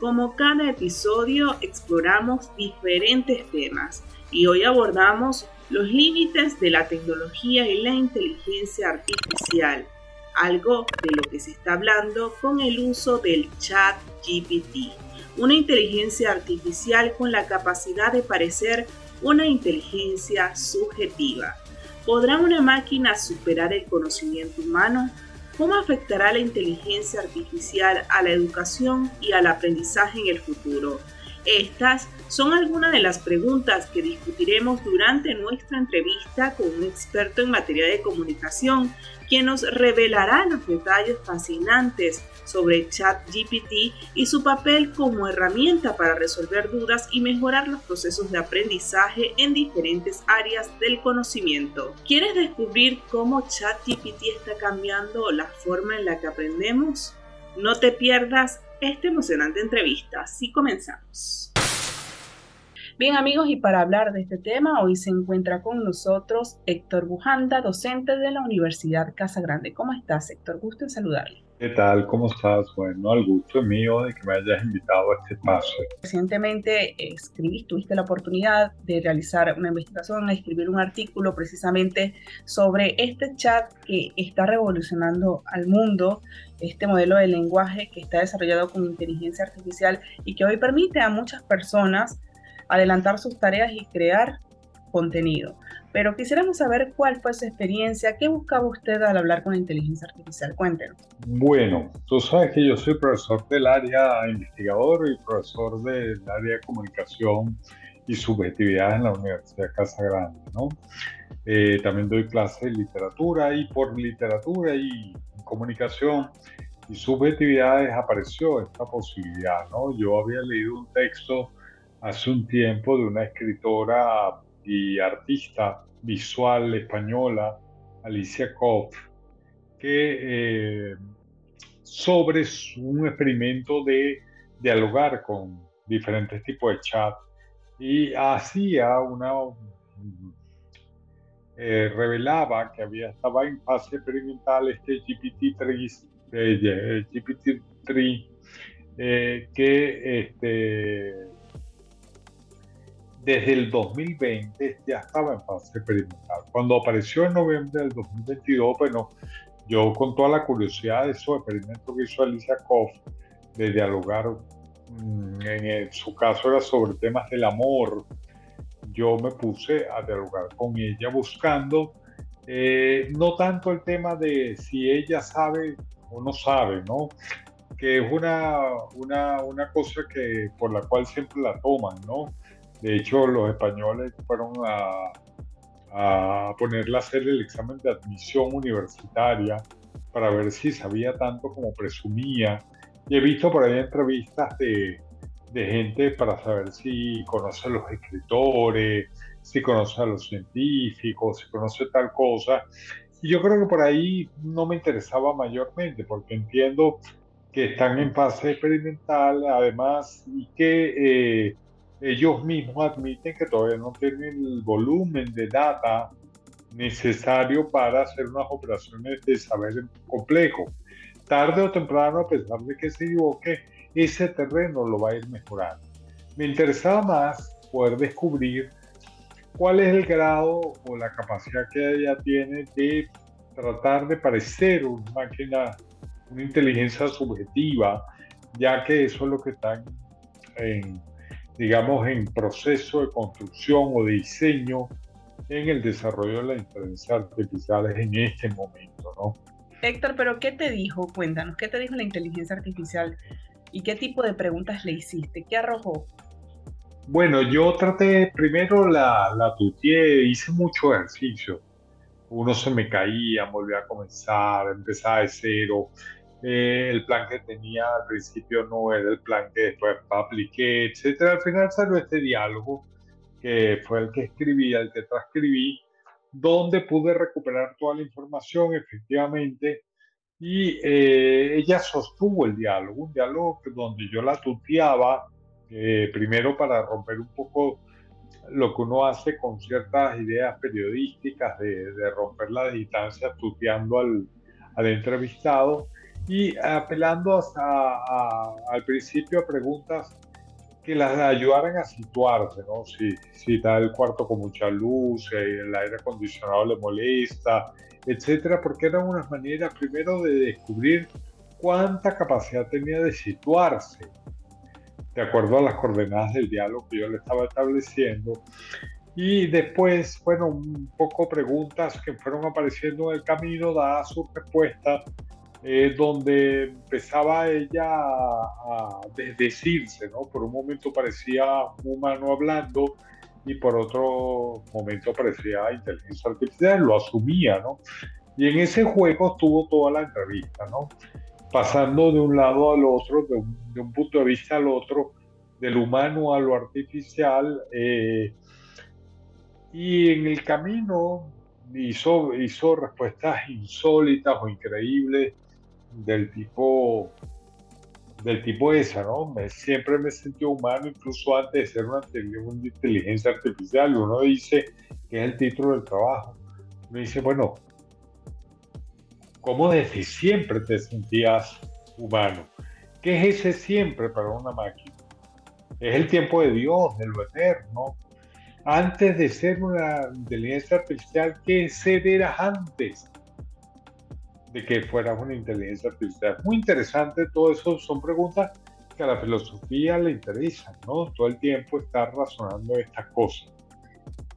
Como cada episodio exploramos diferentes temas y hoy abordamos los límites de la tecnología y la inteligencia artificial, algo de lo que se está hablando con el uso del chat GPT, una inteligencia artificial con la capacidad de parecer una inteligencia subjetiva. ¿Podrá una máquina superar el conocimiento humano? ¿Cómo afectará la inteligencia artificial a la educación y al aprendizaje en el futuro? Estas son algunas de las preguntas que discutiremos durante nuestra entrevista con un experto en materia de comunicación, quien nos revelará los detalles fascinantes sobre ChatGPT y su papel como herramienta para resolver dudas y mejorar los procesos de aprendizaje en diferentes áreas del conocimiento. ¿Quieres descubrir cómo ChatGPT está cambiando la forma en la que aprendemos? No te pierdas esta emocionante entrevista. Si comenzamos. Bien amigos, y para hablar de este tema, hoy se encuentra con nosotros Héctor Bujanda, docente de la Universidad Casa Grande. ¿Cómo estás, Héctor? Gusto en saludarle. ¿Qué tal? ¿Cómo estás? Bueno, al gusto mío de que me hayas invitado a este espacio. Recientemente escribiste, tuviste la oportunidad de realizar una investigación, escribir un artículo precisamente sobre este chat que está revolucionando al mundo, este modelo de lenguaje que está desarrollado con inteligencia artificial y que hoy permite a muchas personas adelantar sus tareas y crear contenido. Pero quisiéramos saber cuál fue su experiencia, qué buscaba usted al hablar con la inteligencia artificial. Cuéntenos. Bueno, tú sabes que yo soy profesor del área investigador y profesor del área de comunicación y subjetividad en la Universidad Casa Grande, ¿no? Eh, también doy clases de literatura y por literatura y comunicación y subjetividades apareció esta posibilidad, ¿no? Yo había leído un texto hace un tiempo de una escritora y artista visual española, Alicia Koff, que eh, sobre un experimento de dialogar con diferentes tipos de chat y hacía una eh, revelaba que había estaba en fase experimental este GPT-3 eh, GPT-3 que este desde el 2020 ya estaba en fase experimental. Cuando apareció en noviembre del 2022, bueno, yo con toda la curiosidad de esos experimentos que hizo Alicia Koff, de dialogar, mm, en su caso era sobre temas del amor, yo me puse a dialogar con ella buscando eh, no tanto el tema de si ella sabe o no sabe, ¿no? Que es una, una, una cosa que, por la cual siempre la toman, ¿no? De hecho, los españoles fueron a, a ponerla a hacer el examen de admisión universitaria para ver si sabía tanto como presumía. Y he visto por ahí entrevistas de, de gente para saber si conoce a los escritores, si conoce a los científicos, si conoce tal cosa. Y yo creo que por ahí no me interesaba mayormente, porque entiendo que están en fase experimental, además, y que eh, ellos mismos admiten que todavía no tienen el volumen de data necesario para hacer unas operaciones de saber complejo. Tarde o temprano, a pesar de que se equivoque, ese terreno lo va a ir mejorando. Me interesaba más poder descubrir cuál es el grado o la capacidad que ella tiene de tratar de parecer una máquina, una inteligencia subjetiva, ya que eso es lo que están en, digamos, en proceso de construcción o de diseño en el desarrollo de la inteligencia artificial en este momento, ¿no? Héctor, pero ¿qué te dijo? Cuéntanos, ¿qué te dijo la inteligencia artificial y qué tipo de preguntas le hiciste? ¿Qué arrojó? Bueno, yo traté, primero la, la tuteé, hice mucho ejercicio. Uno se me caía, volvía a comenzar, empezaba de cero. Eh, el plan que tenía al principio no era el plan que después apliqué, etc. Al final salió este diálogo que fue el que escribí, el que transcribí, donde pude recuperar toda la información efectivamente y eh, ella sostuvo el diálogo, un diálogo donde yo la tuteaba, eh, primero para romper un poco lo que uno hace con ciertas ideas periodísticas de, romper la distancia tuteando al, al entrevistado y apelando hasta al principio a preguntas que las ayudaran a situarse, ¿no? Si, si está el cuarto con mucha luz, el aire acondicionado le molesta, etcétera, porque eran unas maneras primero de descubrir cuánta capacidad tenía de situarse, de acuerdo a las coordenadas del diálogo que yo le estaba estableciendo. Y después, bueno, un poco preguntas que fueron apareciendo en el camino, dadas sus respuestas, eh, donde empezaba ella a, desdecirse, ¿no? Por un momento parecía un humano hablando y por otro momento parecía inteligencia artificial, lo asumía, ¿no? Y en ese juego estuvo toda la entrevista, ¿no? Pasando de un lado al otro, de un, punto de vista al otro, del humano a lo artificial, eh, y en el camino hizo, hizo respuestas insólitas o increíbles del tipo del tipo esa, ¿no? Me, siempre me sentí humano, incluso antes de ser una, inteligencia artificial. Uno dice que es el título del trabajo. Uno dice, bueno, ¿cómo desde siempre te sentías humano? ¿Qué es ese siempre para una máquina? Es el tiempo de Dios, de lo eterno. Antes de ser una inteligencia artificial, ¿qué ser antes? De que fuera una inteligencia artificial. Muy interesante, todo eso son preguntas que a la filosofía le interesan, ¿no? Todo el tiempo estar razonando estas cosas.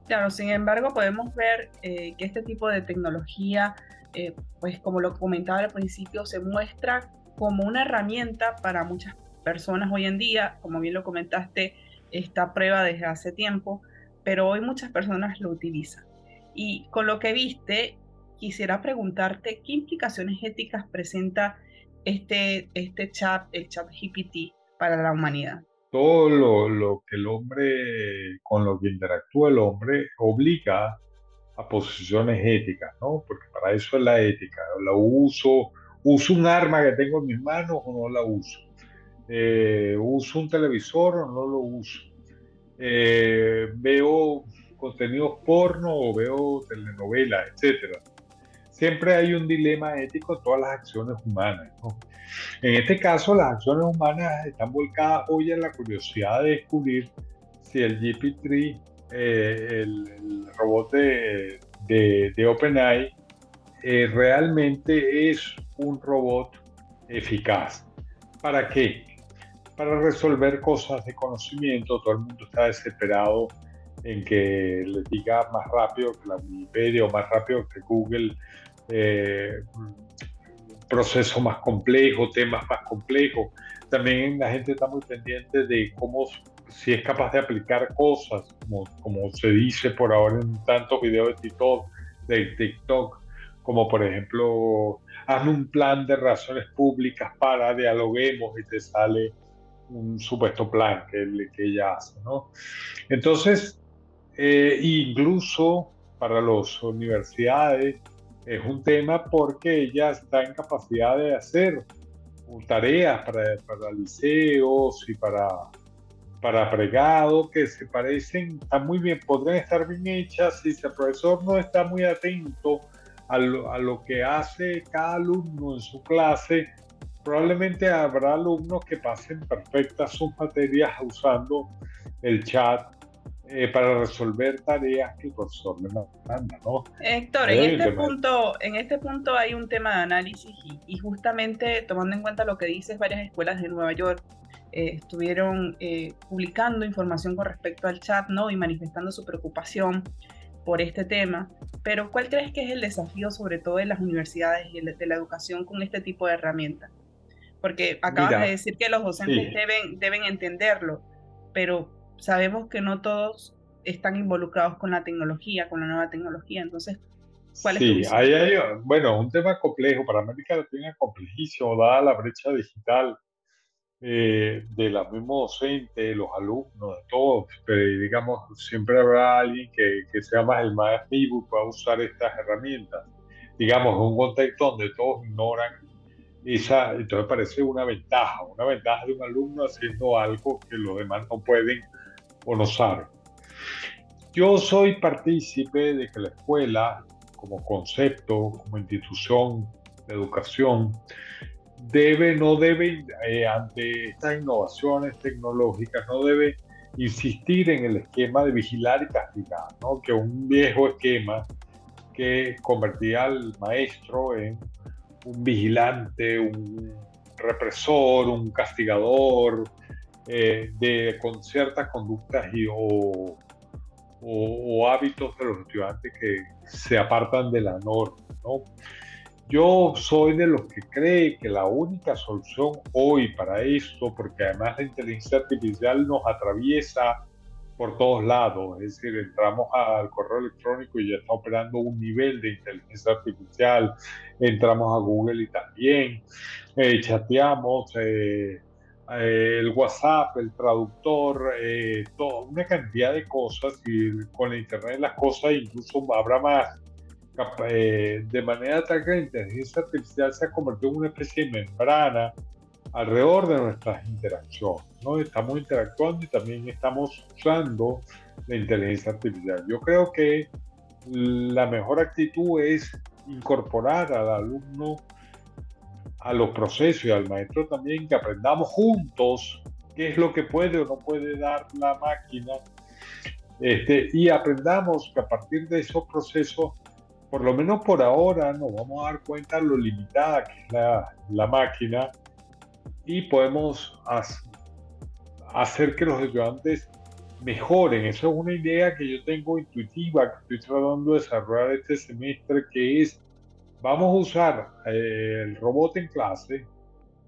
Claro, sin embargo, podemos ver eh, que este tipo de tecnología, eh, pues como lo comentaba al principio, se muestra como una herramienta para muchas personas hoy en día, como bien lo comentaste, esta prueba desde hace tiempo, pero hoy muchas personas lo utilizan. Y con lo que viste, quisiera preguntarte qué implicaciones éticas presenta este, este chat, el chat GPT, para la humanidad. Todo lo, que el hombre, con lo que interactúa el hombre, obliga a posiciones éticas, ¿no? Porque para eso es la ética. La uso, uso un arma que tengo en mis manos o no la uso. Eh, uso un televisor o no lo uso. Eh, veo contenidos porno o veo telenovelas, etcétera siempre hay un dilema ético en todas las acciones humanas. En este caso, las acciones humanas están volcadas hoy en la curiosidad de descubrir si el GP3, eh, el, robot de, de, OpenAI, eh, realmente es un robot eficaz. ¿Para qué? Para resolver cosas de conocimiento. Todo el mundo está desesperado en que les diga más rápido que la Wikipedia o más rápido que Google eh, proceso más complejo, temas más complejos. También la gente está muy pendiente de cómo, si es capaz de aplicar cosas, como, se dice por ahora en tantos videos de TikTok, de TikTok, como por ejemplo, hazme un plan de relaciones públicas para dialoguemos y te sale un supuesto plan que, que ella hace, ¿no? Entonces, eh, incluso para las universidades, es un tema porque ella está en capacidad de hacer tareas para, para liceos y para, para pregado que se parecen, están muy bien, podrían estar bien hechas si el profesor no está muy atento a lo, a lo que hace cada alumno en su clase, probablemente habrá alumnos que pasen perfectas sus materias usando el chat eh, para resolver tareas que el profesor le manda, ¿no? Héctor, en este, punto, en este punto hay un tema de análisis y, justamente tomando en cuenta lo que dices varias escuelas de Nueva York, eh, estuvieron eh, publicando información con respecto al chat, ¿no? Y manifestando su preocupación por este tema. Pero ¿cuál crees que es el desafío, sobre todo en las universidades y de la educación, con este tipo de herramientas? Porque acabas de decir que los docentes deben, deben entenderlo, pero sabemos que no todos están involucrados con la tecnología, con la nueva tecnología. Entonces, ¿cuál es tu hay, hay, bueno, un tema complejo, para América Latina complejísimo, dada la brecha digital eh, de la misma docente, los alumnos, de todos. Pero, digamos, siempre habrá alguien que, que sea más el más vivo y pueda usar estas herramientas. Digamos, en un contexto donde todos ignoran esa, entonces parece una ventaja, una ventaja de un alumno haciendo algo que los demás no pueden o no saben. Yo soy partícipe de que la escuela, como concepto, como institución de educación, debe, no debe, eh, ante estas innovaciones tecnológicas, no debe insistir en el esquema de vigilar y castigar, ¿no? que un viejo esquema que convertía al maestro en un vigilante, un represor, un castigador, eh, de, con ciertas conductas y, o, o, hábitos de los estudiantes que se apartan de la norma. ¿no? Yo soy de los que cree que la única solución hoy para esto, porque además la inteligencia artificial nos atraviesa por todos lados, es decir, entramos al correo electrónico y ya está operando un nivel de inteligencia artificial, entramos a Google y también eh, chateamos, eh, eh, el WhatsApp, el traductor, toda una cantidad de cosas y con la Internet las cosas incluso habrá más. de manera tal que la inteligencia artificial se ha convertido en una especie de membrana alrededor de nuestras interacciones. ¿no? Estamos interactuando y también estamos usando la inteligencia artificial. Yo creo que la mejor actitud es incorporar al alumno a los procesos y al maestro también, que aprendamos juntos qué es lo que puede o no puede dar la máquina este, y aprendamos que a partir de esos procesos, por lo menos por ahora, nos vamos a dar cuenta lo limitada que es la, la máquina y podemos hacer que los estudiantes mejoren. Esa es una idea que yo tengo intuitiva, que estoy tratando de desarrollar este semestre, que es, vamos a usar eh, el robot en clase,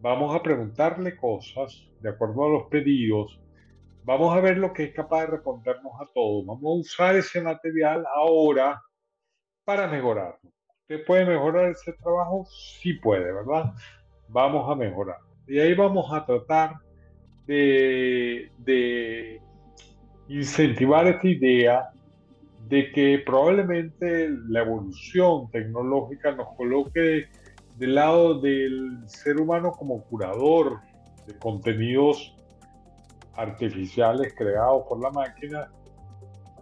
vamos a preguntarle cosas de acuerdo a los pedidos, vamos a ver lo que es capaz de respondernos a todos, vamos a usar ese material ahora para mejorarlo. ¿Usted puede mejorar ese trabajo? Sí puede, ¿verdad? Vamos a mejorar. Y ahí vamos a tratar de, incentivar esta idea de que probablemente la evolución tecnológica nos coloque del lado del ser humano como curador de contenidos artificiales creados por la máquina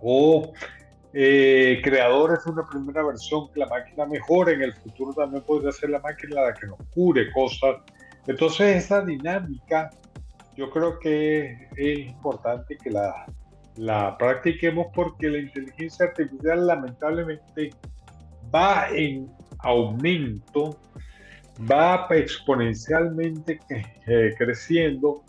o eh, creadores de una primera versión que la máquina mejore. En el futuro también podría ser la máquina la que nos cure cosas entonces esa dinámica yo creo que es importante que la, practiquemos porque la inteligencia artificial lamentablemente va en aumento, va exponencialmente eh, creciendo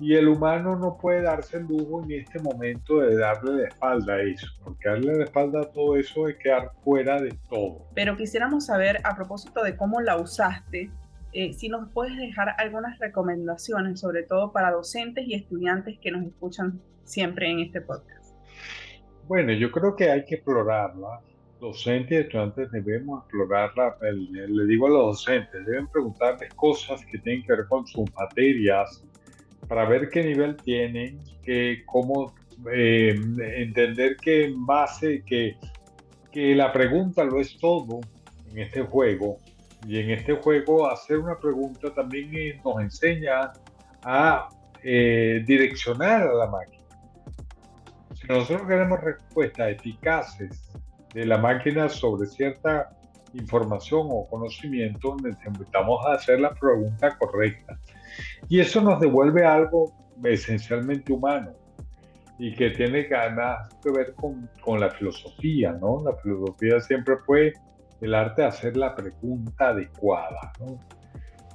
y el humano no puede darse el lujo en este momento de darle la espalda a eso, porque darle la espalda a todo eso es quedar fuera de todo. Pero quisiéramos saber a propósito de cómo la usaste, eh, si nos puedes dejar algunas recomendaciones, sobre todo para docentes y estudiantes que nos escuchan siempre en este podcast. Bueno, yo creo que hay que explorarla. Docentes y estudiantes debemos explorarla. Le digo a los docentes, deben preguntarles cosas que tienen que ver con sus materias para ver qué nivel tienen, que, cómo eh, entender que en base, que, que la pregunta lo es todo en este juego y en este juego hacer una pregunta también nos enseña a eh, direccionar a la máquina. Si nosotros queremos respuestas eficaces de la máquina sobre cierta información o conocimiento, necesitamos hacer la pregunta correcta. Y eso nos devuelve algo esencialmente humano y que tiene además que ver con, con la filosofía, ¿no? La filosofía siempre fue el arte de hacer la pregunta adecuada.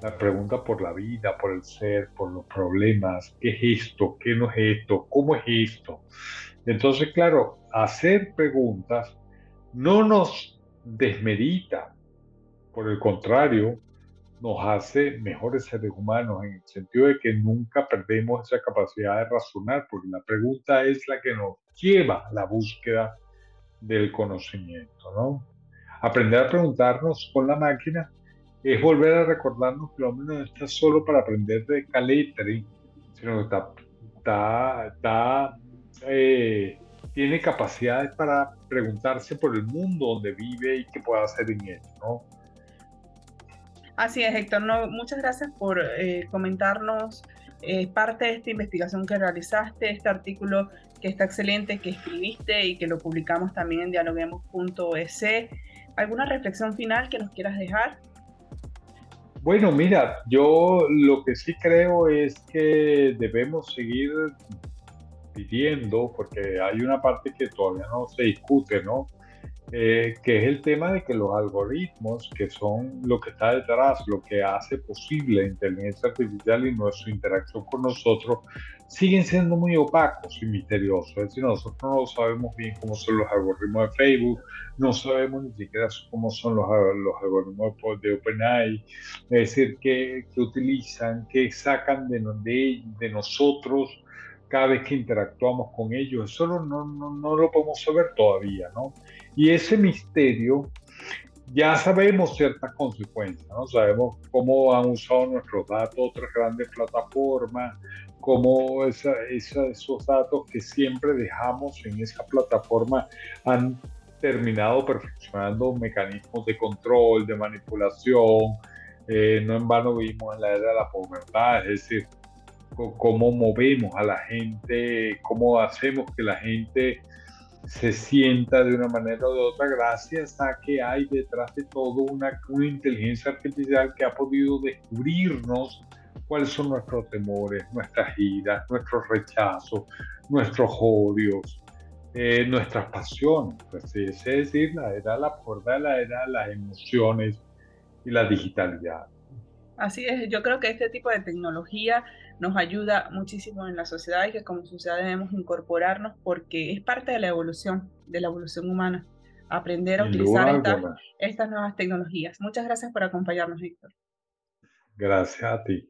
la pregunta por la vida, por el ser, por los problemas, qué es esto, qué no es esto, cómo es esto. Entonces, claro, hacer preguntas no nos desmerita, por el contrario, nos hace mejores seres humanos en el sentido de que nunca perdemos esa capacidad de razonar, porque la pregunta es la que nos lleva a la búsqueda del conocimiento, ¿no? Aprender a preguntarnos con la máquina es volver a recordarnos que el hombre no está solo para aprender de caletre, sino que está, está, está tiene capacidades para preguntarse por el mundo donde vive y qué puede hacer en él. Así es, Héctor. No, muchas gracias por eh, comentarnos eh, parte de esta investigación que realizaste, este artículo que está excelente, que escribiste y que lo publicamos también en dialoguemos.es. ¿Alguna reflexión final que nos quieras dejar? Bueno, mira, yo lo que sí creo es que debemos seguir pidiendo, porque hay una parte que todavía no se discute, ¿no? Eh, que es el tema de que los algoritmos, que son lo que está detrás, lo que hace posible la inteligencia artificial y nuestra interacción con nosotros, siguen siendo muy opacos y misteriosos. Es decir, nosotros no sabemos bien cómo son los algoritmos de Facebook, no sabemos ni siquiera cómo son los, algoritmos de OpenAI, es decir, qué, utilizan, qué sacan de, nosotros cada vez que interactuamos con ellos. Eso no, lo podemos saber todavía, ¿no? Y ese misterio, ya sabemos ciertas consecuencias, ¿no? Sabemos cómo han usado nuestros datos otras grandes plataformas, cómo esa, esos datos que siempre dejamos en esa plataforma han terminado perfeccionando mecanismos de control, de manipulación. Eh, no en vano vimos en la era de la pobreza, es decir, cómo movemos a la gente, cómo hacemos que la gente se sienta de una manera o de otra gracias a que hay detrás de todo una, una inteligencia artificial que ha podido descubrirnos cuáles son nuestros temores, nuestras iras, nuestros rechazos, nuestros odios, eh, nuestras pasiones. Pues, es decir, la era la puerta la era las emociones y la digitalidad. Así es, yo creo que este tipo de tecnología nos ayuda muchísimo en la sociedad y que como sociedad debemos incorporarnos porque es parte de la evolución, de la evolución humana, aprender a utilizar estas nuevas tecnologías. Muchas gracias por acompañarnos, Víctor. Gracias a ti.